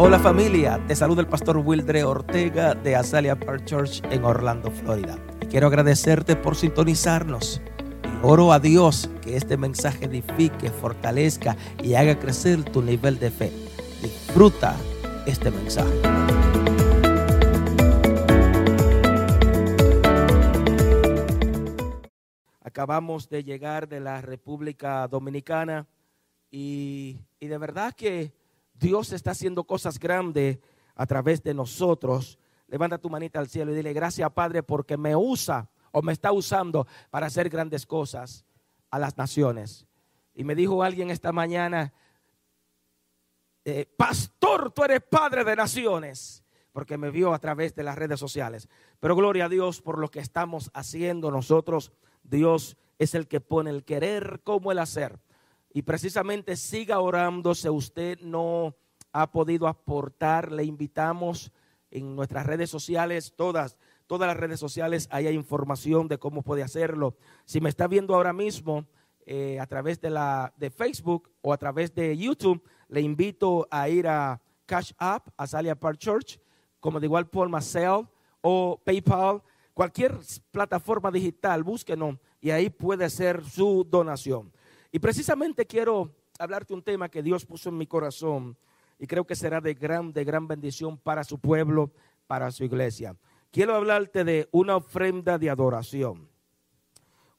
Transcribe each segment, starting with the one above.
Hola familia, te saluda el pastor Wildre Ortega de Azalea Park Church en Orlando, Florida. Y quiero agradecerte por sintonizarnos. Y oro a Dios que este mensaje edifique, fortalezca y haga crecer tu nivel de fe. Disfruta este mensaje. Acabamos de llegar de la República Dominicana y, y de verdad que Dios está haciendo cosas grandes a través de nosotros. Levanta tu manita al cielo y dile gracias Padre porque me usa o me está usando para hacer grandes cosas a las naciones. Y me dijo alguien esta mañana, eh, pastor, tú eres padre de naciones, porque me vio a través de las redes sociales. Pero gloria a Dios por lo que estamos haciendo nosotros. Dios es el que pone el querer como el hacer. Y precisamente siga orando si usted no ha podido aportar. Le invitamos en nuestras redes sociales, todas, todas las redes sociales, hay información de cómo puede hacerlo. Si me está viendo ahora mismo eh, a través de, la, de Facebook o a través de YouTube, le invito a ir a Cash App, a Salia Park Church, como de igual forma Cell o PayPal, cualquier plataforma digital, búsquenos y ahí puede hacer su donación. Y precisamente quiero hablarte un tema que Dios puso en mi corazón y creo que será de gran, de gran bendición para su pueblo, para su iglesia. Quiero hablarte de una ofrenda de adoración.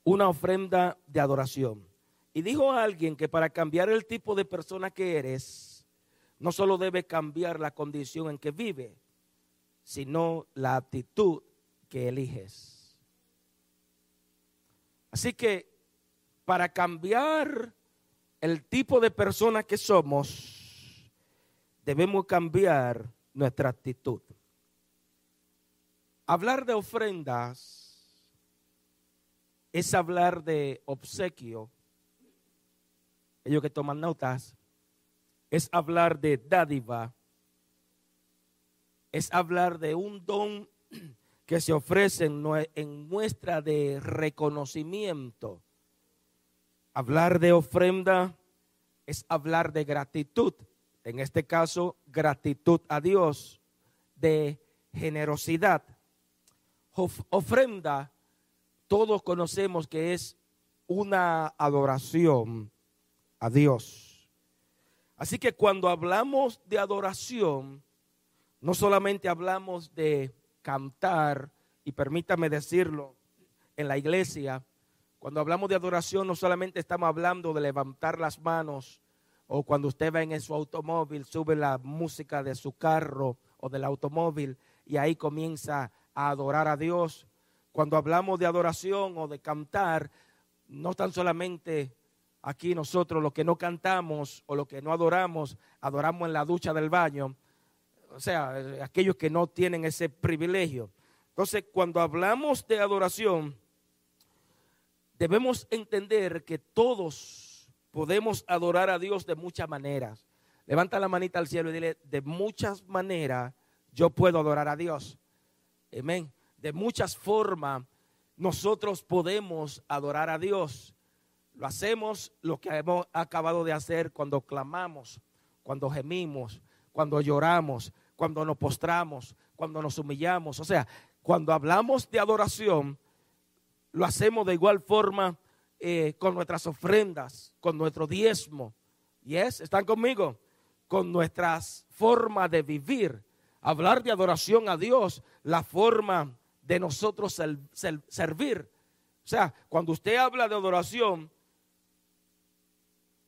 Una ofrenda de adoración. Y dijo alguien que para cambiar el tipo de persona que eres, no solo debe cambiar la condición en que vive, sino la actitud que eliges. Así que para cambiar el tipo de persona que somos, debemos cambiar nuestra actitud. Hablar de ofrendas es hablar de obsequio. Ellos que toman notas, es hablar de dádiva, es hablar de un don que se ofrece en muestra de reconocimiento Hablar de ofrenda es hablar de gratitud. En este caso, gratitud a Dios, de generosidad. ofrenda, todos conocemos que es una adoración a Dios. Así que cuando hablamos de adoración, no solamente hablamos de cantar, y permítame decirlo, en la iglesia, cuando hablamos de adoración, no solamente estamos hablando de levantar las manos o cuando usted va en su automóvil, sube la música de su carro o del automóvil y ahí comienza a adorar a Dios. Cuando hablamos de adoración o de cantar, no tan solamente aquí nosotros los que no cantamos o los que no adoramos, adoramos en la ducha del baño, o sea, aquellos que no tienen ese privilegio. Entonces, cuando hablamos de adoración, debemos entender que todos podemos adorar a Dios de muchas maneras. Levanta la manita al cielo y dile, de muchas maneras yo puedo adorar a Dios. Amén. De muchas formas nosotros podemos adorar a Dios. Lo hacemos lo que hemos acabado de hacer cuando clamamos, cuando gemimos, cuando lloramos, cuando nos postramos, cuando nos humillamos. O sea, cuando hablamos de adoración, lo hacemos de igual forma eh, con nuestras ofrendas, con nuestro diezmo. ¿Yes? ¿Están conmigo? Con nuestras formas de vivir. Hablar de adoración a Dios, la forma de nosotros servir. O sea, cuando usted habla de adoración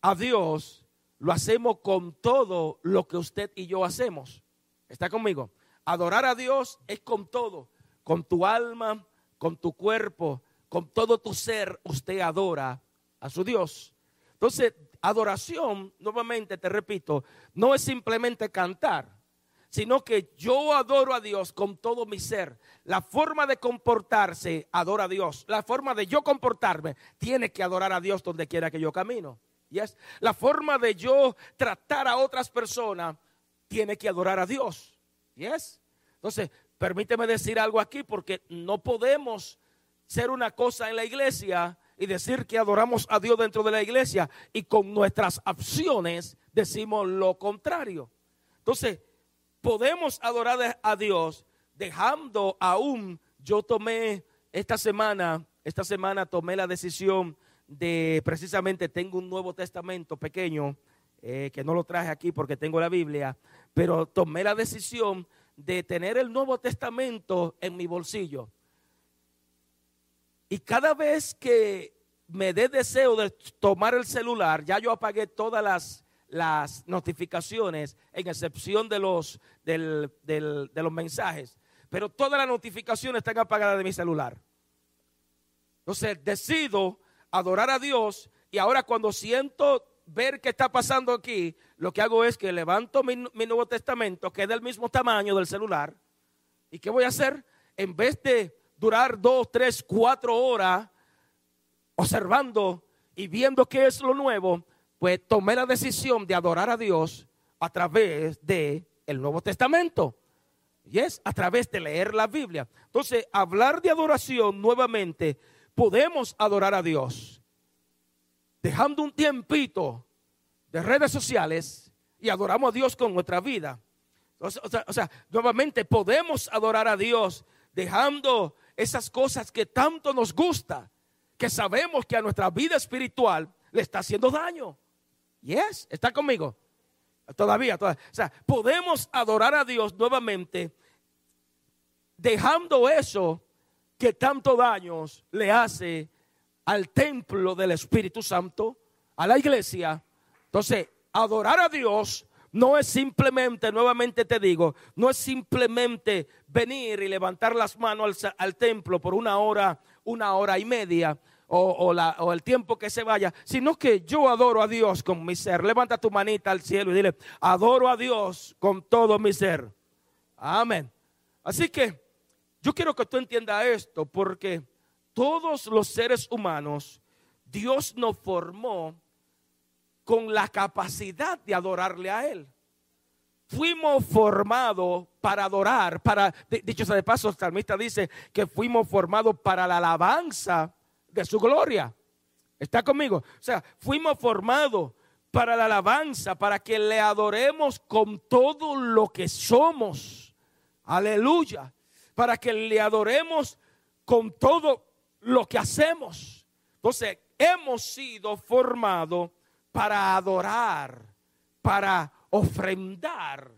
a Dios, lo hacemos con todo lo que usted y yo hacemos. ¿Está conmigo? Adorar a Dios es con todo, con tu alma, con tu cuerpo, con todo tu ser usted adora a su Dios. Entonces, adoración, nuevamente te repito, no es simplemente cantar, sino que yo adoro a Dios con todo mi ser. La forma de comportarse adora a Dios. La forma de yo comportarme tiene que adorar a Dios donde quiera que yo camino. Yes. La forma de yo tratar a otras personas tiene que adorar a Dios. Yes. Entonces, permíteme decir algo aquí porque no podemos ser una cosa en la iglesia y decir que adoramos a Dios dentro de la iglesia y con nuestras acciones decimos lo contrario. Entonces, podemos adorar a Dios dejando aún, yo tomé esta semana, esta semana tomé la decisión de precisamente tengo un Nuevo Testamento pequeño, eh, que no lo traje aquí porque tengo la Biblia, pero tomé la decisión de tener el Nuevo Testamento en mi bolsillo. Y cada vez que me dé deseo de tomar el celular, ya yo apagué todas las, las notificaciones, en excepción de los, de los mensajes. Pero todas las notificaciones están apagadas de mi celular. Entonces decido adorar a Dios y ahora cuando siento ver qué está pasando aquí, lo que hago es que levanto mi, mi, Nuevo Testamento, que es del mismo tamaño del celular. ¿Y qué voy a hacer? En vez de durar dos, tres, cuatro horas observando y viendo qué es lo nuevo, pues tomé la decisión de adorar a Dios a través de el Nuevo Testamento. Y es a través de leer la Biblia. Entonces, hablar de adoración nuevamente, podemos adorar a Dios dejando un tiempito de redes sociales y adoramos a Dios con nuestra vida. O o sea, nuevamente podemos adorar a Dios dejando esas cosas que tanto nos gusta, que sabemos que a nuestra vida espiritual le está haciendo daño. Yes, está conmigo. Todavía, todavía. O sea, podemos adorar a Dios nuevamente dejando eso que tanto daños le hace al templo del Espíritu Santo, a la iglesia. Entonces, adorar a Dios no es simplemente, nuevamente te digo, no es simplemente venir y levantar las manos al, templo por una hora, una hora y media o, o, el tiempo que se vaya, sino que yo adoro a Dios con mi ser. Levanta tu manita al cielo y dile, adoro a Dios con todo mi ser. Amén. Así que yo quiero que tú entiendas esto porque todos los seres humanos, Dios nos formó con la capacidad de adorarle a Él. Fuimos formados para adorar, para, dicho sea de paso, el salmista dice que fuimos formados para la alabanza de su gloria. ¿Está conmigo? O sea, fuimos formados para la alabanza, para que le adoremos con todo lo que somos. Aleluya. Para que le adoremos con todo lo que hacemos. Entonces, hemos sido formados para adorar, para ofrendar,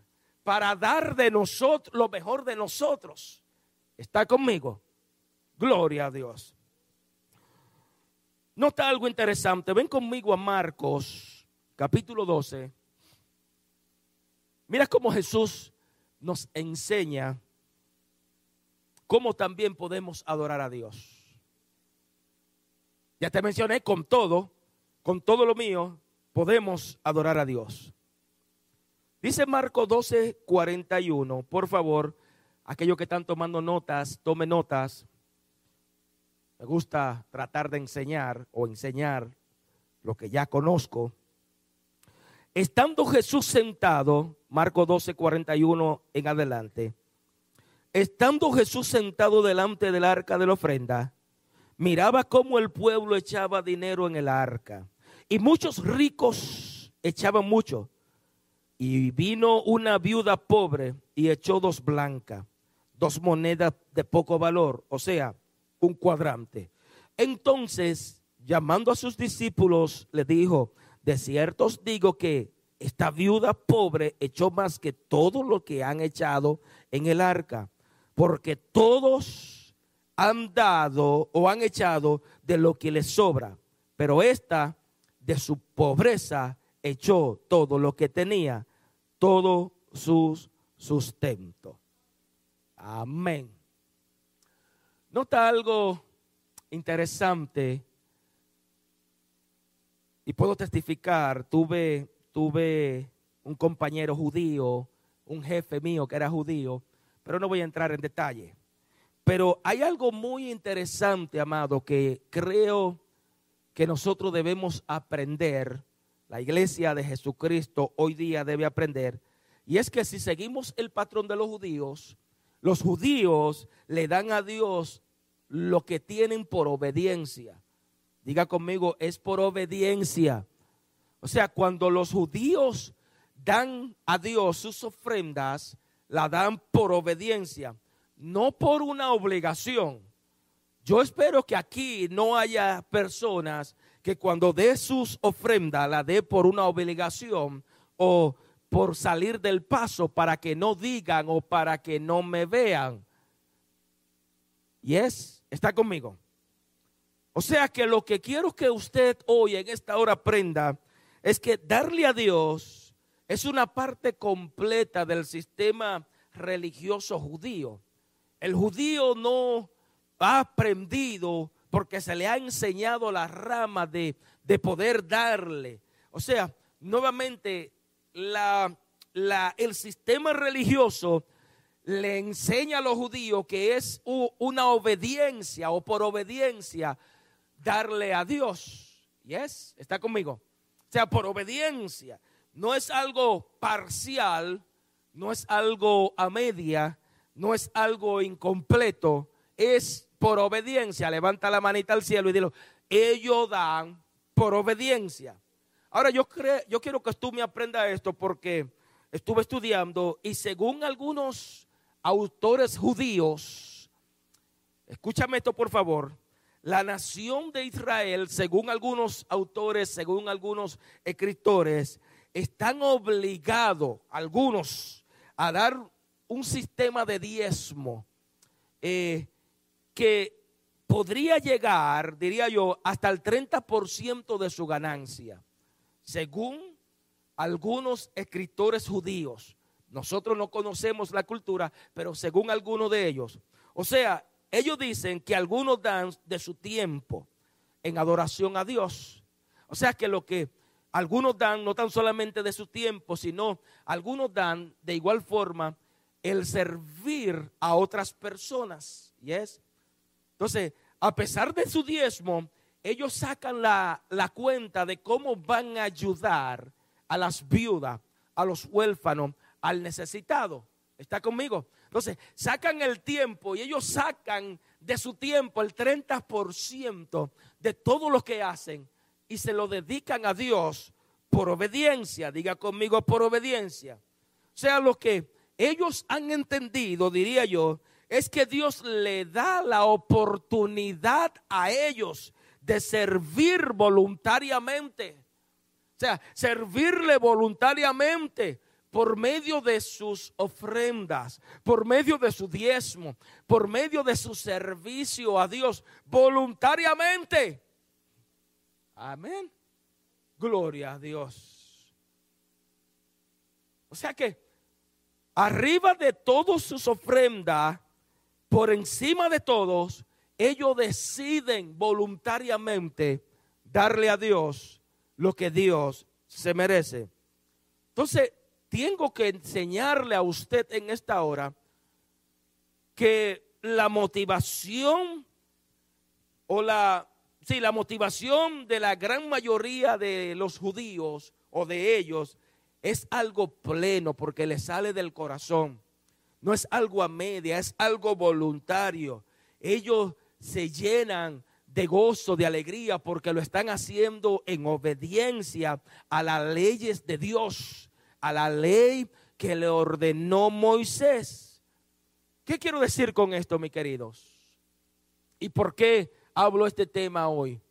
para dar de nosotros lo mejor de nosotros. ¿Está conmigo? Gloria a Dios. Nota algo interesante. Ven conmigo a Marcos, capítulo 12. Mira cómo Jesús nos enseña cómo también podemos adorar a Dios. Ya te mencioné, con todo, con todo lo mío, podemos adorar a Dios. Dice Marco 12, 41, por favor, aquellos que están tomando notas, tome notas. Me gusta tratar de enseñar o enseñar lo que ya conozco. Estando Jesús sentado, Marco 12, 41 en adelante, estando Jesús sentado delante del arca de la ofrenda, miraba cómo el pueblo echaba dinero en el arca. Y muchos ricos echaban mucho. Y vino una viuda pobre y echó dos blancas, dos monedas de poco valor, o sea, un cuadrante. Entonces, llamando a sus discípulos, le dijo, de cierto os digo que esta viuda pobre echó más que todo lo que han echado en el arca, porque todos han dado o han echado de lo que les sobra, pero esta de su pobreza echó todo lo que tenía, todo su sustento. Amén. Nota algo interesante y puedo testificar, tuve, tuve un compañero judío, un jefe mío que era judío, pero no voy a entrar en detalle. Pero hay algo muy interesante, amado, que creo que nosotros debemos aprender, la iglesia de Jesucristo hoy día debe aprender, y es que si seguimos el patrón de los judíos, los judíos le dan a Dios lo que tienen por obediencia. Diga conmigo, es por obediencia. O sea, cuando los judíos dan a Dios sus ofrendas, la dan por obediencia, no por una obligación. Yo espero que aquí no haya personas que cuando dé sus ofrendas la dé por una obligación o por salir del paso para que no digan o para que no me vean. Y es, está conmigo. O sea que lo que quiero que usted hoy en esta hora aprenda es que darle a Dios es una parte completa del sistema religioso judío. El judío no ha aprendido porque se le ha enseñado la rama de, poder darle. O sea, nuevamente, la, la, el sistema religioso le enseña a los judíos que es una obediencia o por obediencia darle a Dios. ¿Yes? ¿Está conmigo? O sea, por obediencia. No es algo parcial, no es algo a media, no es algo incompleto, es por obediencia. Levanta la manita al cielo y dilo, ellos dan por obediencia. Ahora yo, creo, yo quiero que tú me aprendas esto porque estuve estudiando y según algunos autores judíos, escúchame esto por favor, la nación de Israel, según algunos autores, según algunos escritores, están obligados, algunos, a dar un sistema de diezmo eh, que podría llegar, diría yo, hasta el 30% de su ganancia, según algunos escritores judíos. Nosotros no conocemos la cultura, pero según algunos de ellos. O sea, ellos dicen que algunos dan de su tiempo en adoración a Dios. O sea que lo que algunos dan no tan solamente de su tiempo, sino algunos dan de igual forma el servir a otras personas. ¿Yes? Entonces, a pesar de su diezmo, ellos sacan la, cuenta de cómo van a ayudar a las viudas, a los huérfanos, al necesitado. ¿Está conmigo? Entonces, sacan el tiempo y ellos sacan de su tiempo el 30% de todo lo que hacen y se lo dedican a Dios por obediencia. Diga conmigo por obediencia. O sea, lo que ellos han entendido, diría yo, es que Dios le da la oportunidad a ellos de servir voluntariamente. O sea, servirle voluntariamente por medio de sus ofrendas, por medio de su diezmo, por medio de su servicio a Dios, voluntariamente. Amén. Gloria a Dios. O sea que arriba de todas sus ofrendas, por encima de todos, ellos deciden voluntariamente darle a Dios lo que Dios se merece. Entonces, tengo que enseñarle a usted en esta hora que la motivación o la, sí, la motivación de la gran mayoría de los judíos o de ellos es algo pleno porque le sale del corazón no es algo a media, es algo voluntario. Ellos se llenan de gozo, de alegría, porque lo están haciendo en obediencia a las leyes de Dios, a la ley que le ordenó Moisés. ¿Qué quiero decir con esto, mis queridos? ¿Y por qué hablo este tema hoy?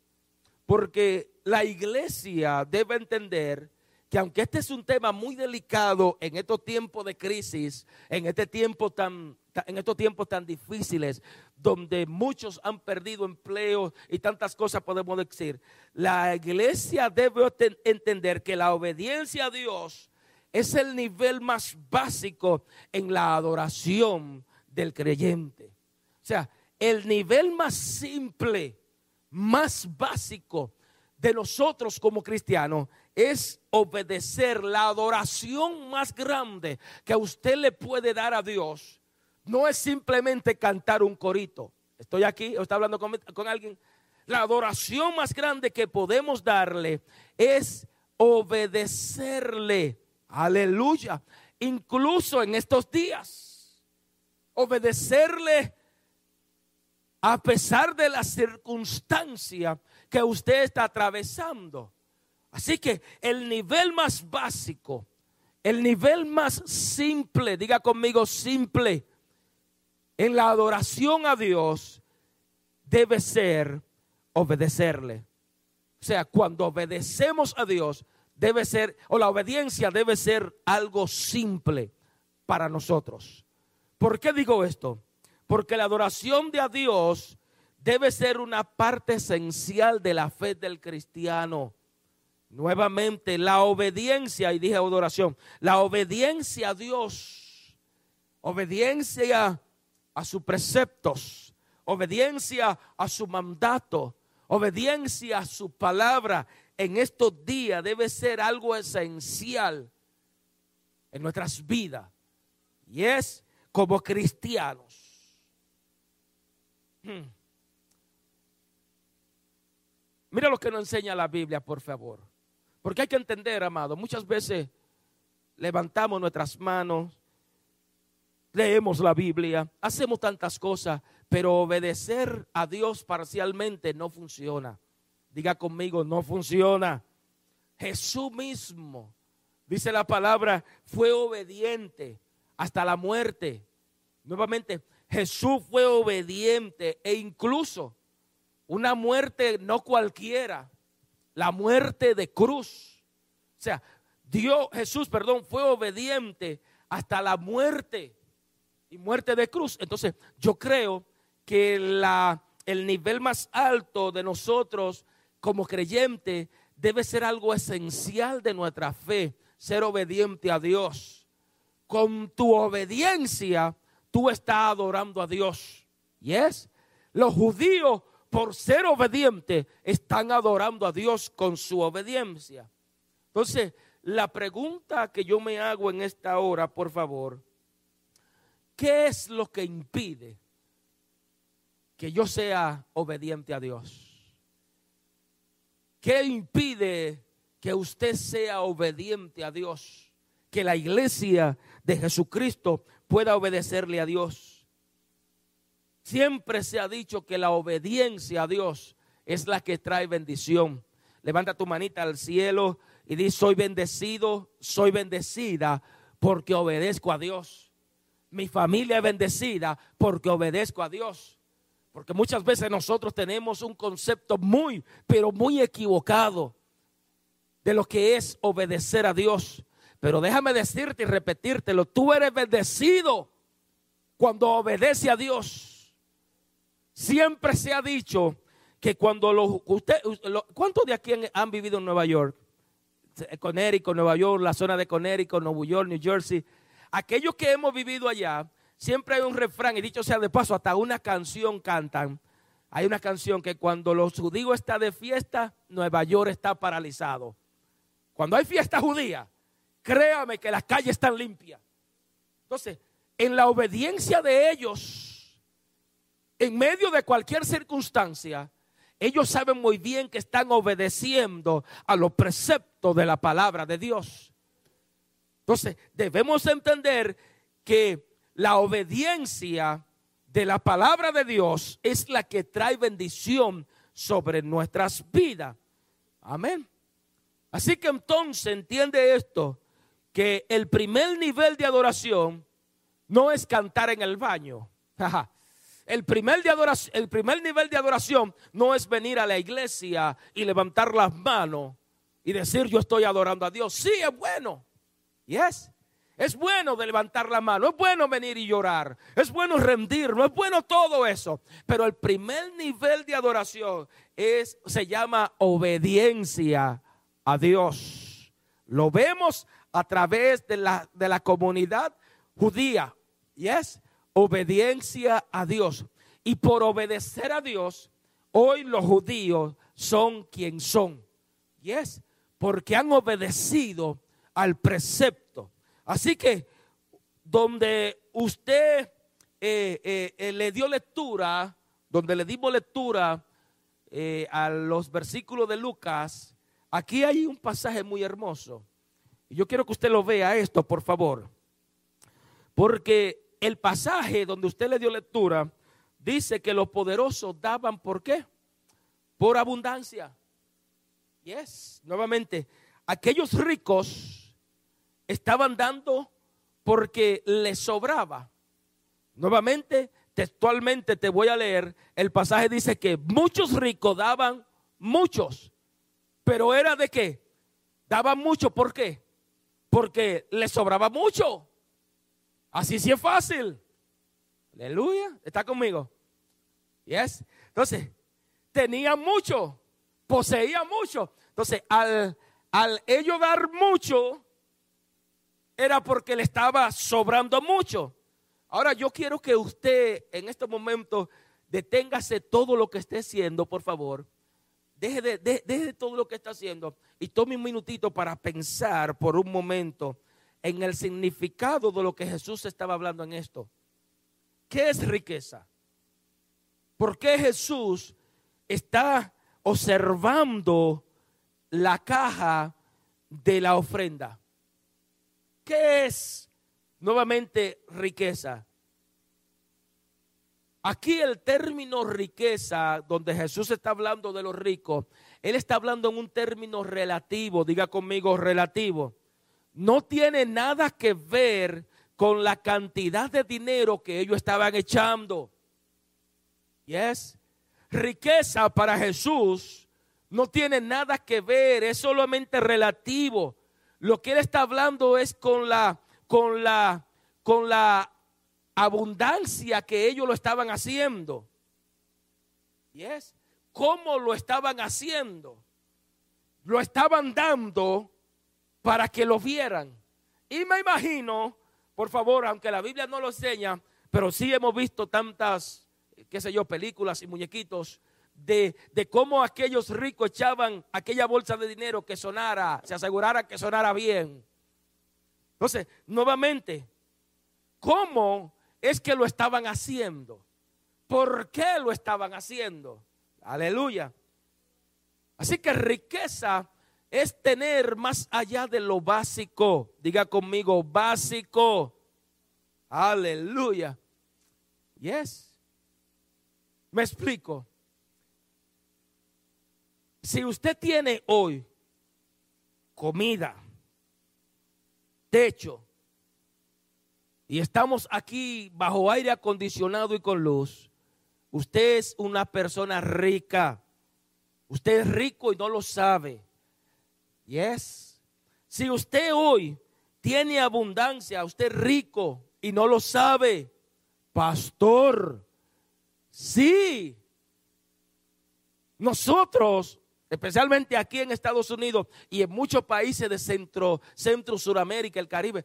Porque la iglesia debe entender que aunque este es un tema muy delicado en estos tiempos de crisis, en este tiempo tan en estos tiempos tan difíciles, donde muchos han perdido empleo y tantas cosas podemos decir, la iglesia debe entender que la obediencia a Dios es el nivel más básico en la adoración del creyente. O sea, el nivel más simple, más básico de nosotros como cristianos es obedecer la adoración más grande que usted le puede dar a Dios. No es simplemente cantar un corito. Estoy aquí, está hablando con, con alguien. La adoración más grande que podemos darle es obedecerle. Aleluya. Incluso en estos días. Obedecerle a pesar de la circunstancia que usted está atravesando. Así que el nivel más básico el nivel más simple, diga conmigo simple, en la adoración a Dios debe ser obedecerle. O sea, cuando obedecemos a Dios, debe ser, o la obediencia debe ser algo simple para nosotros. ¿Por qué digo esto? Porque la adoración de a Dios debe ser una parte esencial de la fe del cristiano. Nuevamente, la obediencia, y dije adoración, la obediencia a Dios, obediencia a sus preceptos, obediencia a su mandato, obediencia a su palabra en estos días debe ser algo esencial en nuestras vidas. Y es como cristianos. Hmm. Mira lo que nos enseña la Biblia, por favor. Porque hay que entender, amado, muchas veces levantamos nuestras manos, leemos la Biblia, hacemos tantas cosas, pero obedecer a Dios parcialmente no funciona. Diga conmigo, no funciona. Jesús mismo, dice la palabra, fue obediente hasta la muerte. Nuevamente, Jesús fue obediente e incluso una muerte no cualquiera, la muerte de cruz. O sea, Dios, Jesús, perdón, fue obediente hasta la muerte y muerte de cruz. Entonces, yo creo que la, el nivel más alto de nosotros como creyente debe ser algo esencial de nuestra fe, ser obediente a Dios. Con tu obediencia, tú estás adorando a Dios. ¿Y es? Los judíos por ser obedientes, están adorando a Dios con su obediencia. Entonces, la pregunta que yo me hago en esta hora, por favor, ¿qué es lo que impide que yo sea obediente a Dios? ¿Qué impide que usted sea obediente a Dios? Que la iglesia de Jesucristo pueda obedecerle a Dios. Siempre se ha dicho que la obediencia a Dios es la que trae bendición. Levanta tu manita al cielo y di, soy bendecido, soy bendecida porque obedezco a Dios. Mi familia es bendecida porque obedezco a Dios. Porque muchas veces nosotros tenemos un concepto muy, pero muy equivocado de lo que es obedecer a Dios. Pero déjame decirte y repetírtelo, tú eres bendecido cuando obedece a Dios. Siempre se ha dicho que cuando los usted, ¿cuántos de aquí han, vivido en Nueva York? Connecticut, Nueva York, la zona de Connecticut, Nueva York, New Jersey. Aquellos que hemos vivido allá, siempre hay un refrán, y dicho sea de paso, hasta una canción cantan. Hay una canción que cuando los judíos están de fiesta, Nueva York está paralizado. Cuando hay fiesta judía, créame que las calles están limpias. Entonces, en la obediencia de ellos, en medio de cualquier circunstancia, ellos saben muy bien que están obedeciendo a los preceptos de la palabra de Dios. Entonces, debemos entender que la obediencia de la palabra de Dios es la que trae bendición sobre nuestras vidas. Amén. Así que entonces entiende esto, que el primer nivel de adoración no es cantar en el baño. El primer, nivel de adoración no es venir a la iglesia y levantar las manos y decir yo estoy adorando a Dios. Sí, es bueno. Yes. Es bueno de levantar la mano, es bueno venir y llorar, es bueno rendir, no es bueno todo eso. Pero el primer nivel de adoración es, se llama obediencia a Dios. Lo vemos a través de la, de la comunidad judía. Yes obediencia a Dios. Y por obedecer a Dios, hoy los judíos son quien son. Y es porque han obedecido al precepto. Así que donde usted eh, eh, eh, le dio lectura, donde le dimos lectura a los versículos de Lucas, aquí hay un pasaje muy hermoso. Yo quiero que usted lo vea esto, por favor. Porque el pasaje donde usted le dio lectura dice que los poderosos daban por qué? Por abundancia. Yes, nuevamente, aquellos ricos estaban dando porque les sobraba. Nuevamente, textualmente te voy a leer, el pasaje dice que muchos ricos daban muchos, pero era de qué? Daban mucho, ¿por qué? Porque les sobraba mucho. Así sí es fácil. Aleluya, ¿está conmigo? Yes. Entonces, tenía mucho, poseía mucho. Entonces, al, al ellos dar mucho, era porque le estaba sobrando mucho. Ahora yo quiero que usted en este momento deténgase todo lo que esté haciendo, por favor. Deje de, de, todo lo que está haciendo y tome un minutito para pensar por un momento en el significado de lo que Jesús estaba hablando en esto. ¿Qué es riqueza? ¿Por qué Jesús está observando la caja de la ofrenda? ¿Qué es nuevamente riqueza? Aquí el término riqueza, donde Jesús está hablando de los ricos, Él está hablando en un término relativo, diga conmigo relativo. No tiene nada que ver con la cantidad de dinero que ellos estaban echando. Yes. Riqueza para Jesús no tiene nada que ver, es solamente relativo. Lo que él está hablando es con la con la con la abundancia que ellos lo estaban haciendo. Yes. ¿Cómo lo estaban haciendo? Lo estaban dando para que lo vieran. Y me imagino, por favor, aunque la Biblia no lo enseña, pero sí hemos visto tantas qué sé yo, películas y muñequitos de, de, cómo aquellos ricos echaban aquella bolsa de dinero que sonara, se asegurara que sonara bien. Entonces, nuevamente, ¿cómo es que lo estaban haciendo? ¿Por qué lo estaban haciendo? Aleluya. Así que riqueza es tener más allá de lo básico. Diga conmigo, básico. Aleluya. Yes. Me explico. Si usted tiene hoy comida, techo, y estamos aquí bajo aire acondicionado y con luz, usted es una persona rica. Usted es rico y no lo sabe. Yes. Si usted hoy tiene abundancia, usted rico y no lo sabe, pastor, Sí. Nosotros, especialmente aquí en Estados Unidos y en muchos países de Centro, Centro, Suramérica, el Caribe,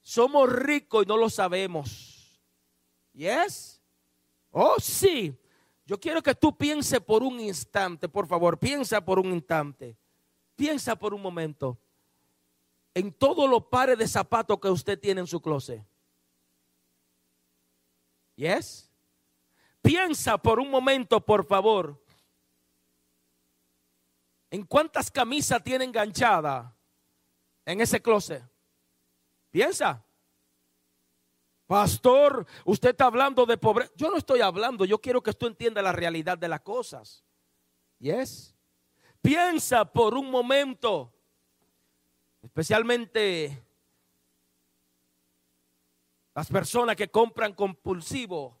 somos ricos y no lo sabemos. ¿Yes? Oh, sí. Yo quiero que tú pienses por un instante, por favor, piensa por un instante. Piensa por un momento en todos los pares de zapatos que usted tiene en su closet. ¿Yes? Piensa por un momento, por favor, en cuántas camisas tiene enganchada en ese closet. Piensa. Pastor, usted está hablando de pobreza. Yo no estoy hablando, yo quiero que tú entiendas la realidad de las cosas. Yes. Piensa por un momento, especialmente las personas que compran compulsivo.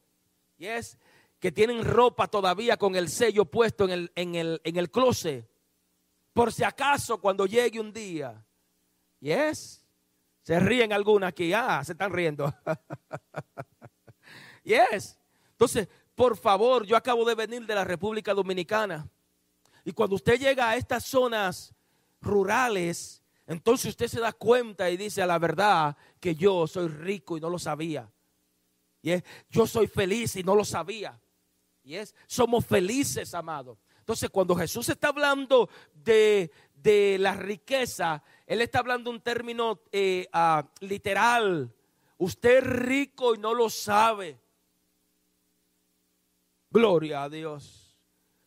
Yes que tienen ropa todavía con el sello puesto en el, en el, en el closet. Por si acaso cuando llegue un día. Yes. Se ríen algunas aquí. Ah, se están riendo. yes. Entonces, por favor, yo acabo de venir de la República Dominicana. Y cuando usted llega a estas zonas rurales, entonces usted se da cuenta y dice a la verdad que yo soy rico y no lo sabía. Yes. Yo soy feliz y no lo sabía. Y es, somos felices, amados. Entonces, cuando Jesús está hablando de, la riqueza, Él está hablando un término eh, ah, literal. Usted es rico y no lo sabe. Gloria a Dios.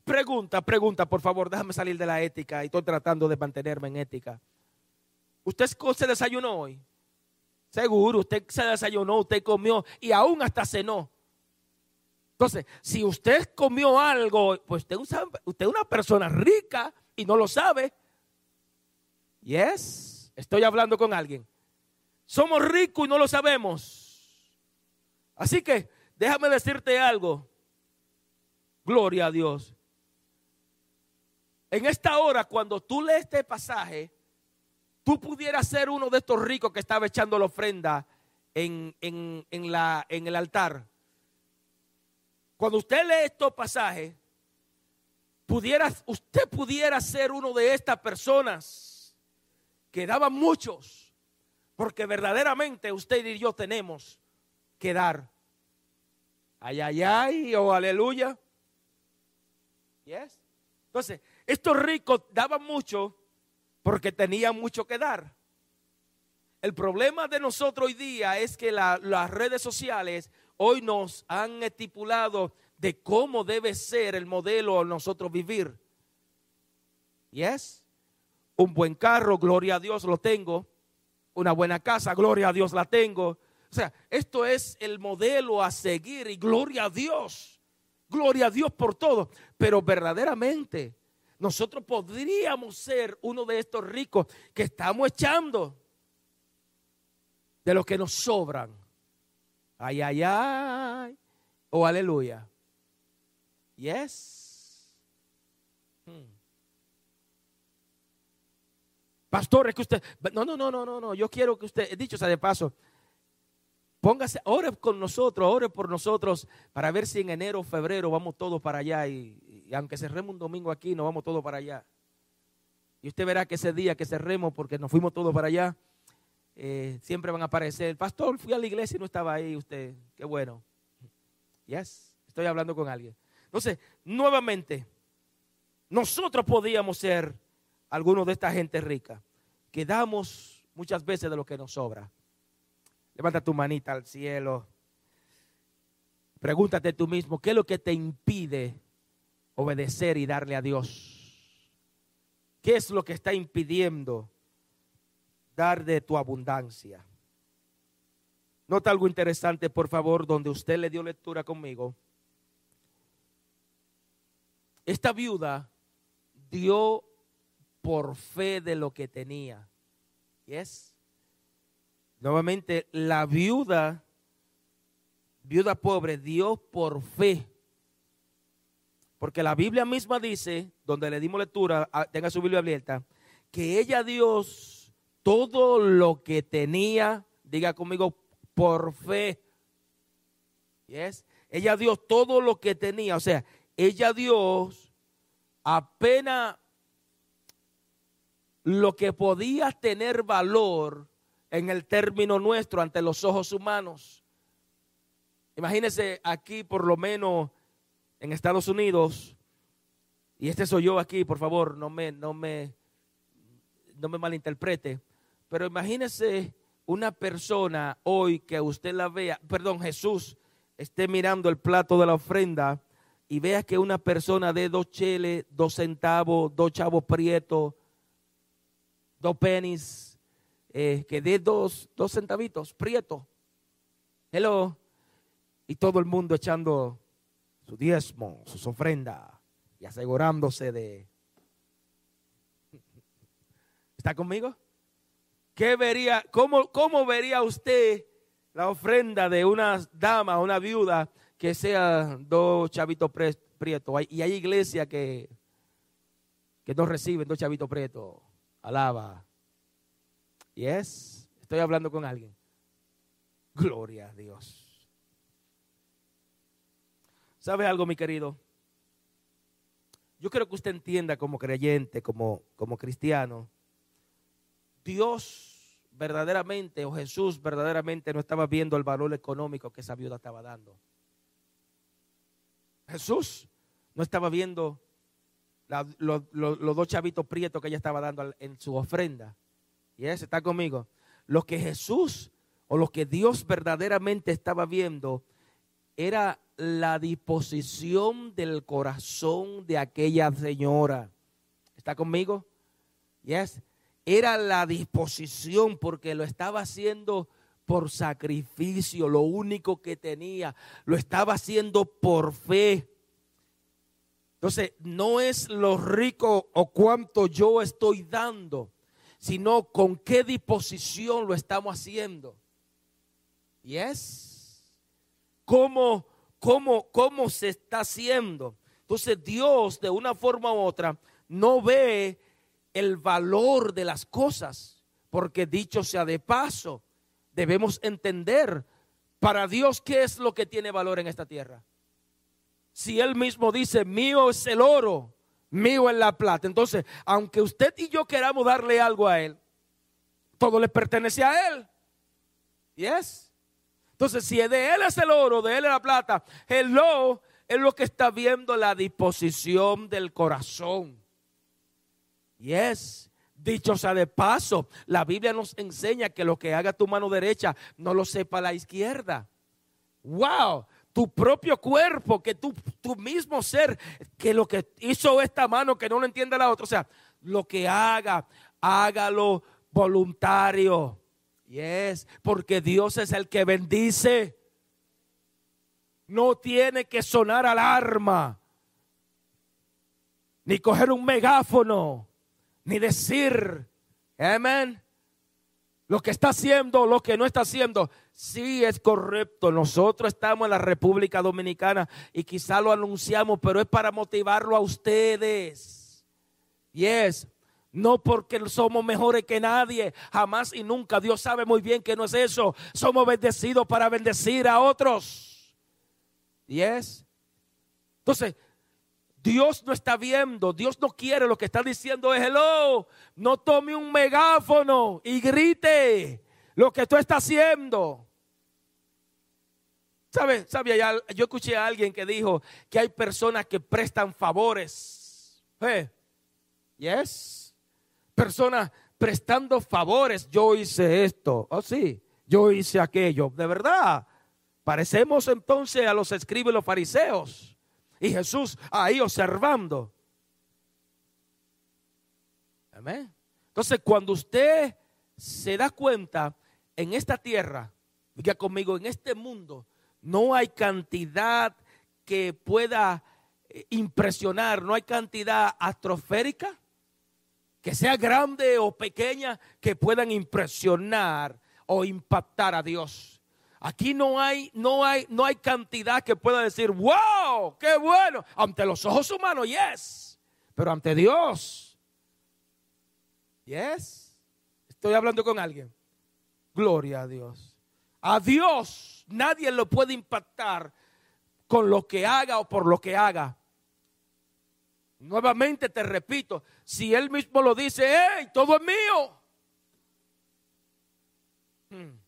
Pregunta, pregunta, por favor, déjame salir de la ética y estoy tratando de mantenerme en ética. ¿Usted se desayunó hoy? Seguro, usted se desayunó, usted comió y aún hasta cenó. Entonces, si usted comió algo, pues usted, usted es una persona rica y no lo sabe. Yes, estoy hablando con alguien. Somos ricos y no lo sabemos. Así que déjame decirte algo. Gloria a Dios. En esta hora, cuando tú lees este pasaje, tú pudieras ser uno de estos ricos que estaba echando la ofrenda en, la, en el altar. Cuando usted lee estos pasajes, pudiera, usted pudiera ser uno de estas personas que daban muchos, porque verdaderamente usted y yo tenemos que dar. Ay, ay, ay, o oh, aleluya. Yes. Entonces, estos ricos daban mucho porque tenían mucho que dar. El problema de nosotros hoy día es que las redes sociales hoy nos han estipulado de cómo debe ser el modelo a nosotros vivir. Yes. Un buen carro, gloria a Dios lo tengo. Una buena casa, gloria a Dios la tengo. O sea, esto es el modelo a seguir y gloria a Dios. Gloria a Dios por todo. Pero verdaderamente nosotros podríamos ser uno de estos ricos que estamos echando de los que nos sobran. Ay, ay, ay. O oh, aleluya. Yes. Hmm. Pastor, es que usted. No, no, no, no, no, no. Yo quiero que usted, dicho sea de paso, póngase, ore con nosotros, ore por nosotros para ver si en enero o febrero vamos todos para allá y, y aunque cerremos un domingo aquí, nos vamos todos para allá. Y usted verá que ese día que cerremos, porque nos fuimos todos para allá, eh, siempre van a aparecer. Pastor, fui a la iglesia y no estaba ahí usted. Qué bueno. Yes, estoy hablando con alguien. Entonces, nuevamente, nosotros podíamos ser algunos de esta gente rica, que damos muchas veces de lo que nos sobra. Levanta tu manita al cielo. Pregúntate tú mismo, ¿qué es lo que te impide obedecer y darle a Dios? ¿Qué es lo que está impidiendo dar de tu abundancia? Nota algo interesante, por favor, donde usted le dio lectura conmigo. Esta viuda dio por fe de lo que tenía. Yes. Nuevamente, la viuda, viuda pobre, dio por fe porque la Biblia misma dice, donde le dimos lectura, ah, tenga su Biblia abierta, que ella dio todo lo que tenía, diga conmigo, por fe. Yes. Ella dio todo lo que tenía, o sea, ella dio apenas lo que podía tener valor en el término nuestro ante los ojos humanos. Imagínense aquí por lo menos en Estados Unidos, y este soy yo aquí, por favor, no me, no me, no me malinterprete, pero imagínese una persona hoy que usted la vea, perdón, Jesús esté mirando el plato de la ofrenda y vea que una persona de dos cheles, dos centavos, dos chavos prietos, dos pennies, eh, que dé dos, dos centavitos prietos. Hello. Y todo el mundo echando su diezmo, sus ofrendas y asegurándose de... ¿Está conmigo? ¿Qué vería, cómo, vería usted la ofrenda de una dama, una viuda, que sea dos chavitos prietos? Y hay iglesia que, que no reciben dos chavitos prietos. Alaba. ¿Y es? Estoy hablando con alguien. Gloria a Dios. ¿Sabe algo, mi querido? Yo quiero que usted entienda como creyente, como, como cristiano, Dios verdaderamente o Jesús verdaderamente no estaba viendo el valor económico que esa viuda estaba dando. Jesús no estaba viendo los, dos chavitos prietos que ella estaba dando en su ofrenda. Y ese está conmigo. Lo que Jesús o lo que Dios verdaderamente estaba viendo era la disposición del corazón de aquella señora. ¿Está conmigo? Yes. Era la disposición porque lo estaba haciendo por sacrificio, lo único que tenía, lo estaba haciendo por fe. Entonces, no es lo rico o cuánto yo estoy dando, sino con qué disposición lo estamos haciendo. ¿Y es? ¿Cómo, cómo, cómo se está haciendo? Entonces Dios, de una forma u otra, no ve el valor de las cosas, porque dicho sea de paso, debemos entender para Dios qué es lo que tiene valor en esta tierra. Si Él mismo dice, mío es el oro, mío es la plata. Entonces, aunque usted y yo queramos darle algo a Él, todo le pertenece a Él. ¿Y es? Entonces, si de Él es el oro, de Él es la plata, hello, es lo que está viendo la disposición del corazón. Y es, dicho sea de paso, la Biblia nos enseña que lo que haga tu mano derecha no lo sepa la izquierda. Wow, tu propio cuerpo, que tu, tu mismo ser, que lo que hizo esta mano que no lo entiende la otra. O sea, lo que haga, hágalo voluntario. Y es porque Dios es el que bendice. No tiene que sonar alarma, ni coger un megáfono, ni decir, amén, lo que está haciendo, lo que no está haciendo. Sí es correcto. Nosotros estamos en la República Dominicana y quizá lo anunciamos, pero es para motivarlo a ustedes. Y es, no porque somos mejores que nadie, jamás y nunca. Dios sabe muy bien que no es eso. Somos bendecidos para bendecir a otros. Y es. Entonces, Dios no está viendo, Dios no quiere, lo que está diciendo es, hello, no tome un megáfono y grite lo que tú estás haciendo. ¿Sabe? ¿Sabe? Yo escuché a alguien que dijo que hay personas que prestan favores. ¿Eh? Yes. Personas prestando favores. Yo hice esto. Oh, sí. Yo hice aquello. De verdad. Parecemos entonces a los escribas y los fariseos. Y Jesús ahí observando. Amén. Entonces, cuando usted se da cuenta en esta tierra, diga conmigo, en este mundo, no hay cantidad que pueda eh, impresionar, no hay cantidad astroférica que sea grande o pequeña que puedan impresionar o impactar a Dios. Aquí no hay, no hay, no hay cantidad que pueda decir, wow, qué bueno. Ante los ojos humanos, yes. Pero ante Dios, yes. Estoy hablando con alguien. Gloria a Dios. A Dios nadie lo puede impactar con lo que haga o por lo que haga. Nuevamente te repito, si Él mismo lo dice, hey, todo es mío. Hmm.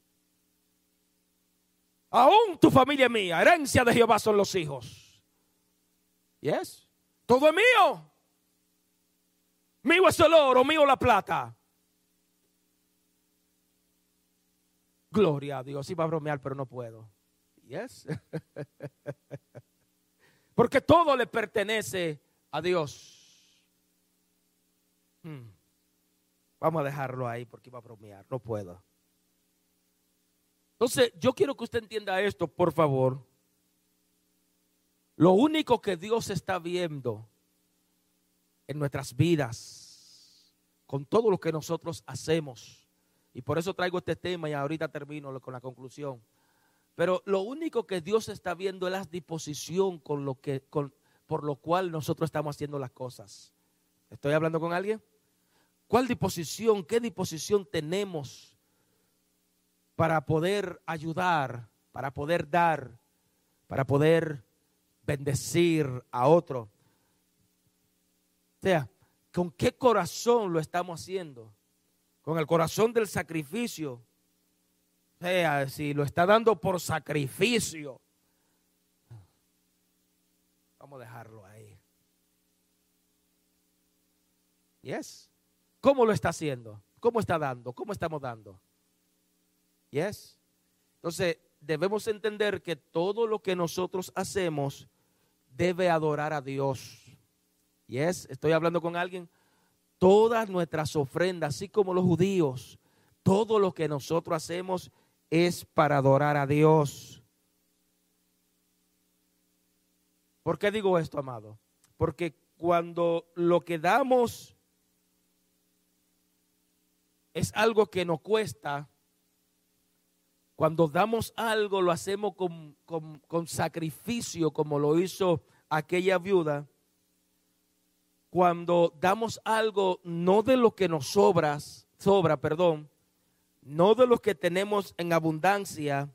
Aún tu familia mía, herencia de Jehová son los hijos. Yes. Todo es mío. Mío es el oro, mío la plata. Gloria a Dios. Iba a bromear, pero no puedo. Yes. Porque todo le pertenece a Dios. Hmm. Vamos a dejarlo ahí porque iba a bromear. No puedo. Entonces, yo quiero que usted entienda esto, por favor. Lo único que Dios está viendo en nuestras vidas, con todo lo que nosotros hacemos, y por eso traigo este tema y ahorita termino con la conclusión. Pero lo único que Dios está viendo es la disposición con lo que, con, por lo cual nosotros estamos haciendo las cosas. ¿Estoy hablando con alguien? ¿Cuál disposición, qué disposición tenemos para poder ayudar, para poder dar, para poder bendecir a otro. O sea, ¿con qué corazón lo estamos haciendo? Con el corazón del sacrificio. O sea, si lo está dando por sacrificio. Dejarlo ahí. Yes. ¿Cómo lo está haciendo? ¿Cómo está dando? ¿Cómo estamos dando? Yes. Entonces, debemos entender que todo lo que nosotros hacemos debe adorar a Dios. Yes, estoy hablando con alguien. Todas nuestras ofrendas, así como los judíos, todo lo que nosotros hacemos es para adorar a Dios. ¿Por qué digo esto, amado? Porque cuando lo que damos es algo que nos cuesta. Cuando damos algo, lo hacemos con, con sacrificio, como lo hizo aquella viuda. Cuando damos algo, no de lo que nos sobra, sobra, perdón, no de lo que tenemos en abundancia,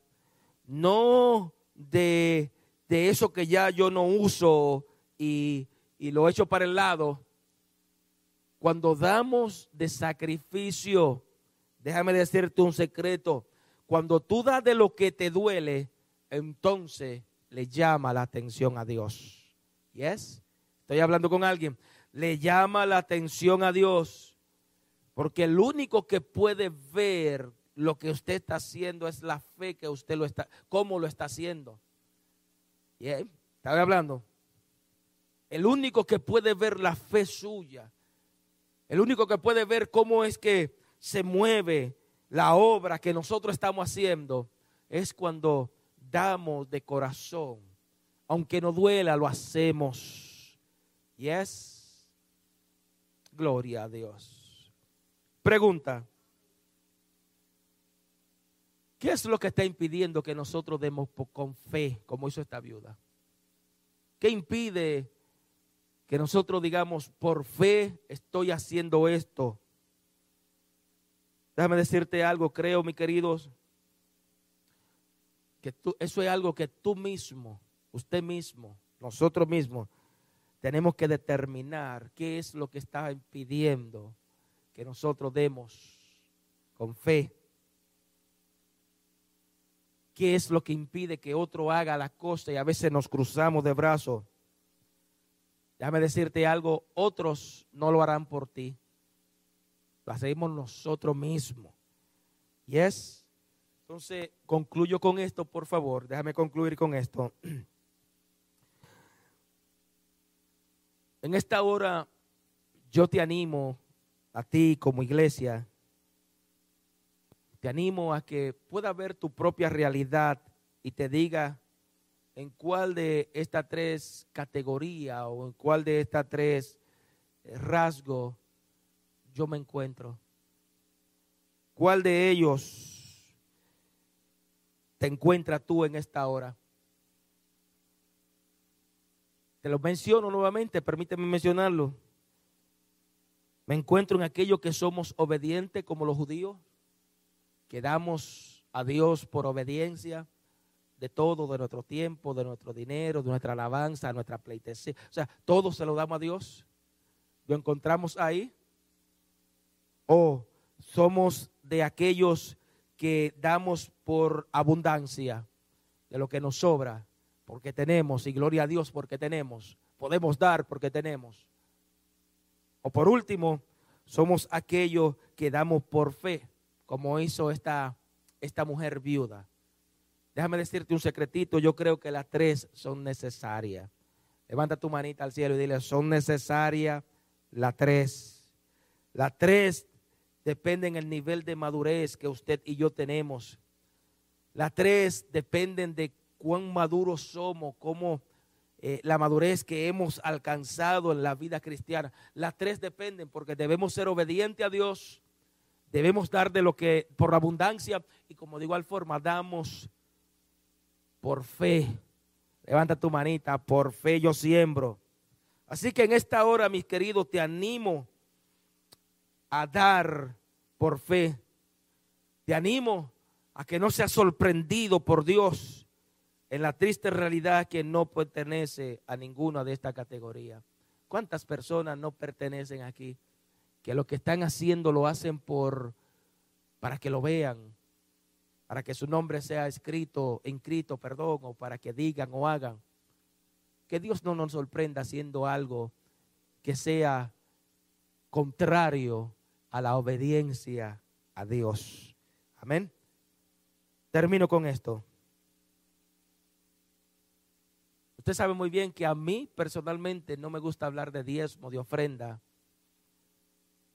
no de, de eso que ya yo no uso y, y lo echo para el lado. Cuando damos de sacrificio, déjame decirte un secreto, cuando tú das de lo que te duele, entonces le llama la atención a Dios. ¿Yes? Estoy hablando con alguien. Le llama la atención a Dios porque el único que puede ver lo que usted está haciendo es la fe que usted lo está, cómo lo está haciendo. ¿Estaba hablando? El único que puede ver la fe suya, el único que puede ver cómo es que se mueve la obra que nosotros estamos haciendo, es cuando damos de corazón. Aunque no duela, lo hacemos. Yes. Gloria a Dios. Pregunta. ¿Qué es lo que está impidiendo que nosotros demos con fe, como hizo esta viuda? ¿Qué impide que nosotros digamos, por fe estoy haciendo esto? Déjame decirte algo, creo, mis queridos, que eso es algo que tú mismo, usted mismo, nosotros mismos, tenemos que determinar qué es lo que está impidiendo que nosotros demos con fe. ¿Qué es lo que impide que otro haga la cosa y a veces nos cruzamos de brazos? Déjame decirte algo, otros no lo harán por ti. Lo hacemos nosotros mismos. Y es, entonces concluyo con esto, por favor. Déjame concluir con esto. En esta hora yo te animo a ti como iglesia, te animo a que pueda ver tu propia realidad y te diga en cuál de estas tres categorías o en cuál de estas tres rasgos yo me encuentro. ¿Cuál de ellos te encuentras tú en esta hora? Te lo menciono nuevamente, permíteme mencionarlo. Me encuentro en aquello que somos obedientes como los judíos, que damos a Dios por obediencia de todo, de nuestro tiempo, de nuestro dinero, de nuestra alabanza, de nuestra pleitesía. O sea, todo se lo damos a Dios. ¿Lo encontramos ahí? O somos de aquellos que damos por abundancia de lo que nos sobra, porque tenemos, y gloria a Dios porque tenemos. Podemos dar porque tenemos. O por último, somos aquellos que damos por fe, como hizo esta, esta mujer viuda. Déjame decirte un secretito, yo creo que las tres son necesarias. Levanta tu manita al cielo y dile, son necesarias las tres. Las tres dependen del nivel de madurez que usted y yo tenemos. Las tres dependen de cuán maduros somos, cómo eh, la madurez que hemos alcanzado en la vida cristiana. Las tres dependen porque debemos ser obedientes a Dios, debemos dar de lo que por abundancia y como de igual forma damos por fe. Levanta tu manita, por fe yo siembro. Así que en esta hora, mis queridos, te animo a dar por fe. Te animo a que no seas sorprendido por Dios en la triste realidad que no pertenece a ninguna de esta categoría. ¿Cuántas personas no pertenecen aquí? Que lo que están haciendo lo hacen por para que lo vean, para que su nombre sea escrito, inscrito, perdón, o para que digan o hagan. Que Dios no nos sorprenda haciendo algo que sea contrario a la obediencia a Dios. Amén. Termino con esto. Usted sabe muy bien que a mí personalmente no me gusta hablar de diezmo, de ofrenda.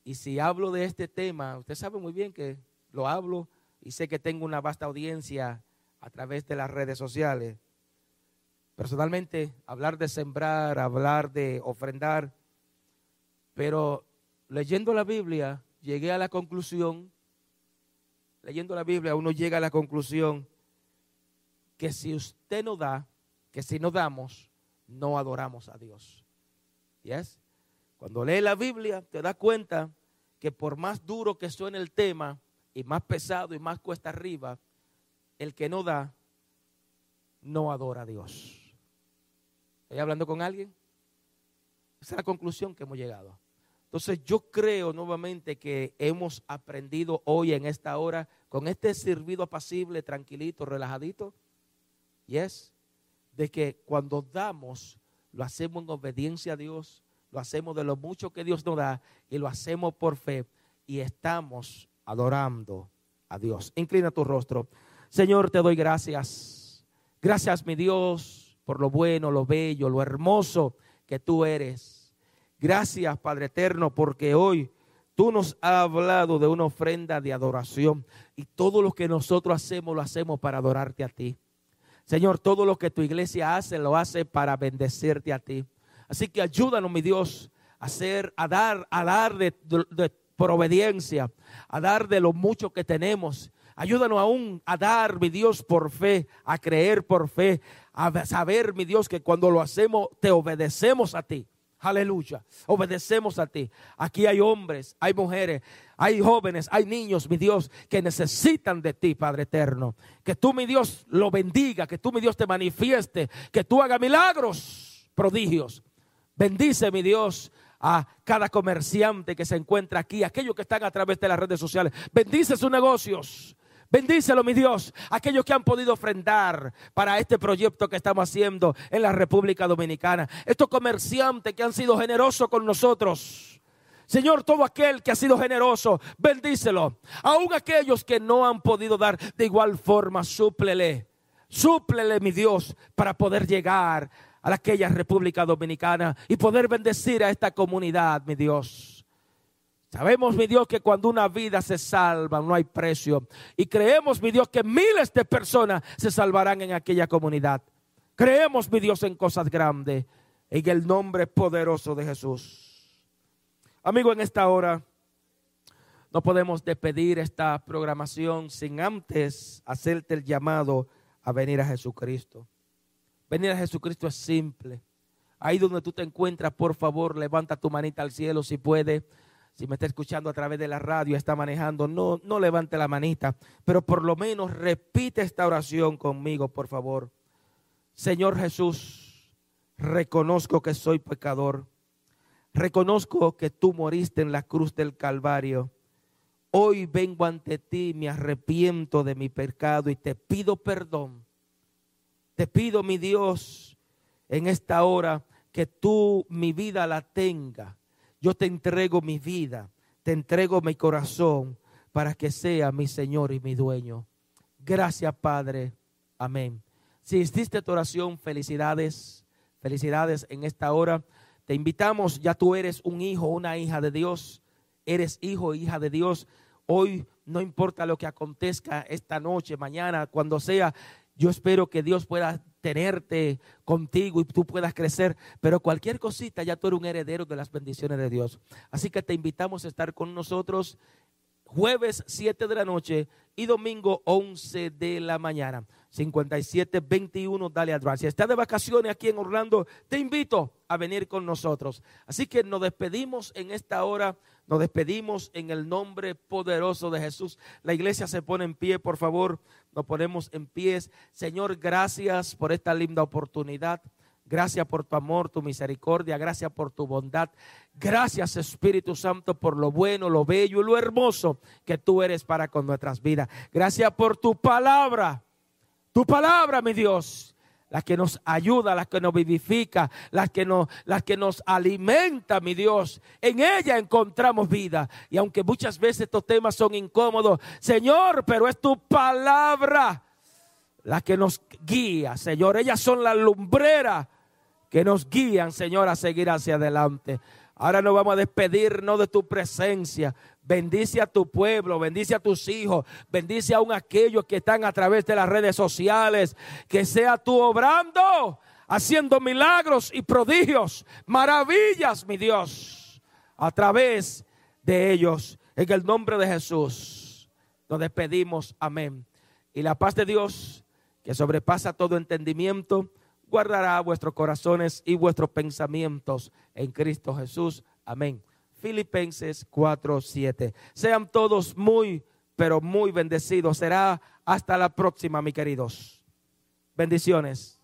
Y si hablo de este tema, usted sabe muy bien que lo hablo y sé que tengo una vasta audiencia a través de las redes sociales. Personalmente, hablar de sembrar, hablar de ofrendar, pero leyendo la Biblia llegué a la conclusión leyendo la Biblia, uno llega a la conclusión que si usted no da, que si no damos, no adoramos a Dios. ¿Yes? Cuando lee la Biblia, te das cuenta que por más duro que suene el tema, y más pesado y más cuesta arriba, el que no da, no adora a Dios. ¿Estoy hablando con alguien? Esa es la conclusión que hemos llegado. Entonces yo creo nuevamente que hemos aprendido hoy en esta hora con este servido apacible, tranquilito, relajadito, y es de que cuando damos, lo hacemos en obediencia a Dios, lo hacemos de lo mucho que Dios nos da y lo hacemos por fe y estamos adorando a Dios. Inclina tu rostro. Señor, te doy gracias. Gracias, mi Dios, por lo bueno, lo bello, lo hermoso que tú eres. Gracias, Padre Eterno, porque hoy tú nos has hablado de una ofrenda de adoración y todo lo que nosotros hacemos lo hacemos para adorarte a ti. Señor, todo lo que tu iglesia hace lo hace para bendecirte a ti. Así que ayúdanos, mi Dios, a hacer, a dar, a dar de, a dar de lo mucho que tenemos. Ayúdanos aún a dar, mi Dios, por fe, a creer por fe, a saber, mi Dios, que cuando lo hacemos, te obedecemos a ti. Aleluya. Obedecemos a ti. Aquí hay hombres, hay mujeres, hay jóvenes, hay niños, mi Dios, que necesitan de ti, Padre eterno. Que tú, mi Dios, lo bendiga, que tú, mi Dios, te manifieste, que tú hagas milagros, prodigios. Bendice, mi Dios, a cada comerciante que se encuentra aquí, aquellos que están a través de las redes sociales. Bendice sus negocios. Bendícelo, mi Dios, aquellos que han podido ofrendar para este proyecto que estamos haciendo en la República Dominicana. Estos comerciantes que han sido generosos con nosotros. Señor, todo aquel que ha sido generoso, bendícelo. Aún aquellos que no han podido dar de igual forma, súplele. Súplele, mi Dios, para poder llegar a aquella República Dominicana y poder bendecir a esta comunidad, mi Dios. Sabemos, mi Dios, que cuando una vida se salva no hay precio. Y creemos, mi Dios, que miles de personas se salvarán en aquella comunidad. Creemos, mi Dios, en cosas grandes. En el nombre poderoso de Jesús. Amigo, en esta hora no podemos despedir esta programación sin antes hacerte el llamado a venir a Jesucristo. Venir a Jesucristo es simple. Ahí donde tú te encuentras, por favor, levanta tu manita al cielo si puede. Si me está escuchando a través de la radio, está manejando, no, no levante la manita, pero por lo menos repite esta oración conmigo, por favor. Señor Jesús, reconozco que soy pecador. Reconozco que tú moriste en la cruz del Calvario. Hoy vengo ante ti, me arrepiento de mi pecado y te pido perdón te pido, mi Dios, en esta hora que tú mi vida la tenga. Yo te entrego mi vida, te entrego mi corazón para que sea mi Señor y mi dueño. Gracias, Padre. Amén. Si hiciste tu oración, felicidades, felicidades en esta hora. Te invitamos, ya tú eres un hijo, una hija de Dios. Eres hijo, hija de Dios. Hoy no importa lo que acontezca esta noche, mañana, cuando sea, yo espero que Dios pueda tenerte contigo y tú puedas crecer, pero cualquier cosita ya tú eres un heredero de las bendiciones de Dios. Así que te invitamos a estar con nosotros jueves 7 de la noche y domingo 11 de la mañana. 5721, dale a Si estás de vacaciones aquí en Orlando, te invito a venir con nosotros. Así que nos despedimos en esta hora, nos despedimos en el nombre poderoso de Jesús. La iglesia se pone en pie, por favor, nos ponemos en pies. Señor, gracias por esta linda oportunidad. Gracias por tu amor, tu misericordia, gracias por tu bondad. Gracias Espíritu Santo por lo bueno, lo bello y lo hermoso que tú eres para con nuestras vidas. Gracias por tu palabra, tu palabra, mi Dios. La que nos ayuda, la que nos vivifica, la que nos, la que nos alimenta, mi Dios. En ella encontramos vida. Y aunque muchas veces estos temas son incómodos, Señor, pero es tu palabra la que nos guía, Señor. Ellas son la lumbrera que nos guían, Señor, a seguir hacia adelante. Ahora nos vamos a despedirnos de tu presencia. Bendice a tu pueblo, bendice a tus hijos, bendice aún a aquellos que están a través de las redes sociales. Que sea tú obrando, haciendo milagros y prodigios, maravillas, mi Dios, a través de ellos. En el nombre de Jesús. nos despedimos. Amén. Y la paz de Dios, que sobrepasa todo entendimiento, guardará vuestros corazones y vuestros pensamientos en Cristo Jesús. Amén. Filipenses 4:7. Sean todos muy, pero muy bendecidos. Será hasta la próxima, mis queridos. Bendiciones.